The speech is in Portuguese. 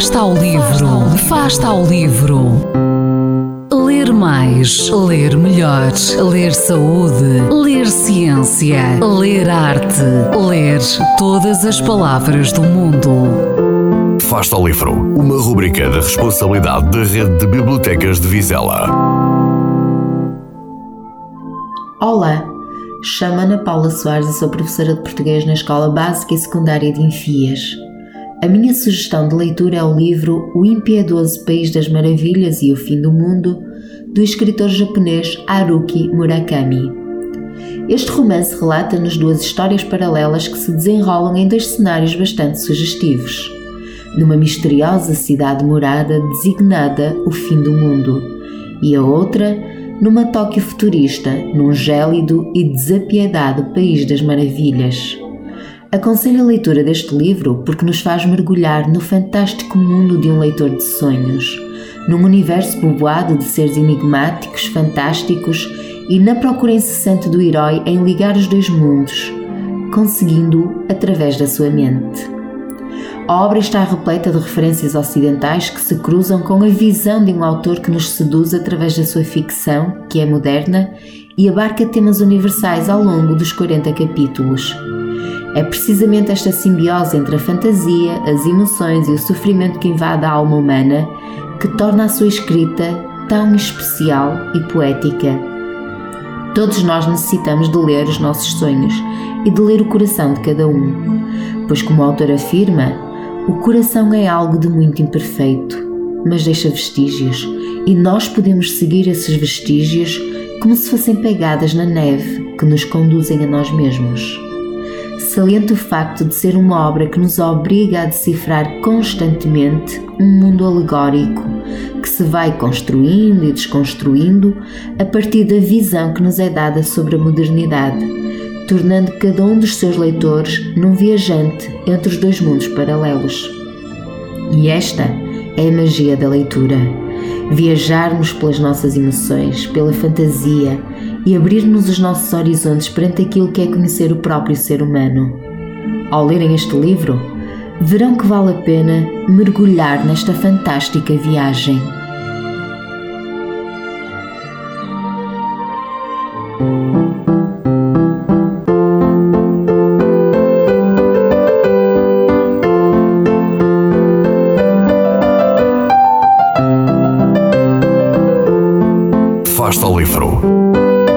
Fasta ao livro, Fasta ao livro. Ler mais, ler melhor, ler saúde, ler ciência, ler arte, ler todas as palavras do mundo. Fasta ao livro, uma rubrica da responsabilidade da Rede de Bibliotecas de Vizela. Olá, chamo Ana Paula Soares e sou professora de português na Escola Básica e Secundária de Enfias. A minha sugestão de leitura é o livro O Impiedoso País das Maravilhas e o Fim do Mundo, do escritor japonês Haruki Murakami. Este romance relata-nos duas histórias paralelas que se desenrolam em dois cenários bastante sugestivos. Numa misteriosa cidade morada designada o fim do mundo, e a outra numa Tóquio futurista, num gélido e desapiedado país das maravilhas. Aconselho a leitura deste livro porque nos faz mergulhar no fantástico mundo de um leitor de sonhos, num universo povoado de seres enigmáticos, fantásticos e na procura incessante do herói em ligar os dois mundos, conseguindo-o através da sua mente. A obra está repleta de referências ocidentais que se cruzam com a visão de um autor que nos seduz através da sua ficção, que é moderna, e abarca temas universais ao longo dos 40 capítulos. É precisamente esta simbiose entre a fantasia, as emoções e o sofrimento que invade a alma humana que torna a sua escrita tão especial e poética. Todos nós necessitamos de ler os nossos sonhos e de ler o coração de cada um, pois, como o autor afirma, o coração é algo de muito imperfeito, mas deixa vestígios, e nós podemos seguir esses vestígios como se fossem pegadas na neve que nos conduzem a nós mesmos salienta o facto de ser uma obra que nos obriga a decifrar constantemente um mundo alegórico que se vai construindo e desconstruindo a partir da visão que nos é dada sobre a modernidade, tornando cada um dos seus leitores num viajante entre os dois mundos paralelos. E esta é a magia da leitura. Viajarmos pelas nossas emoções, pela fantasia, e abrirmos os nossos horizontes perante aquilo que é conhecer o próprio ser humano. Ao lerem este livro, verão que vale a pena mergulhar nesta fantástica viagem. Fasta ao livro.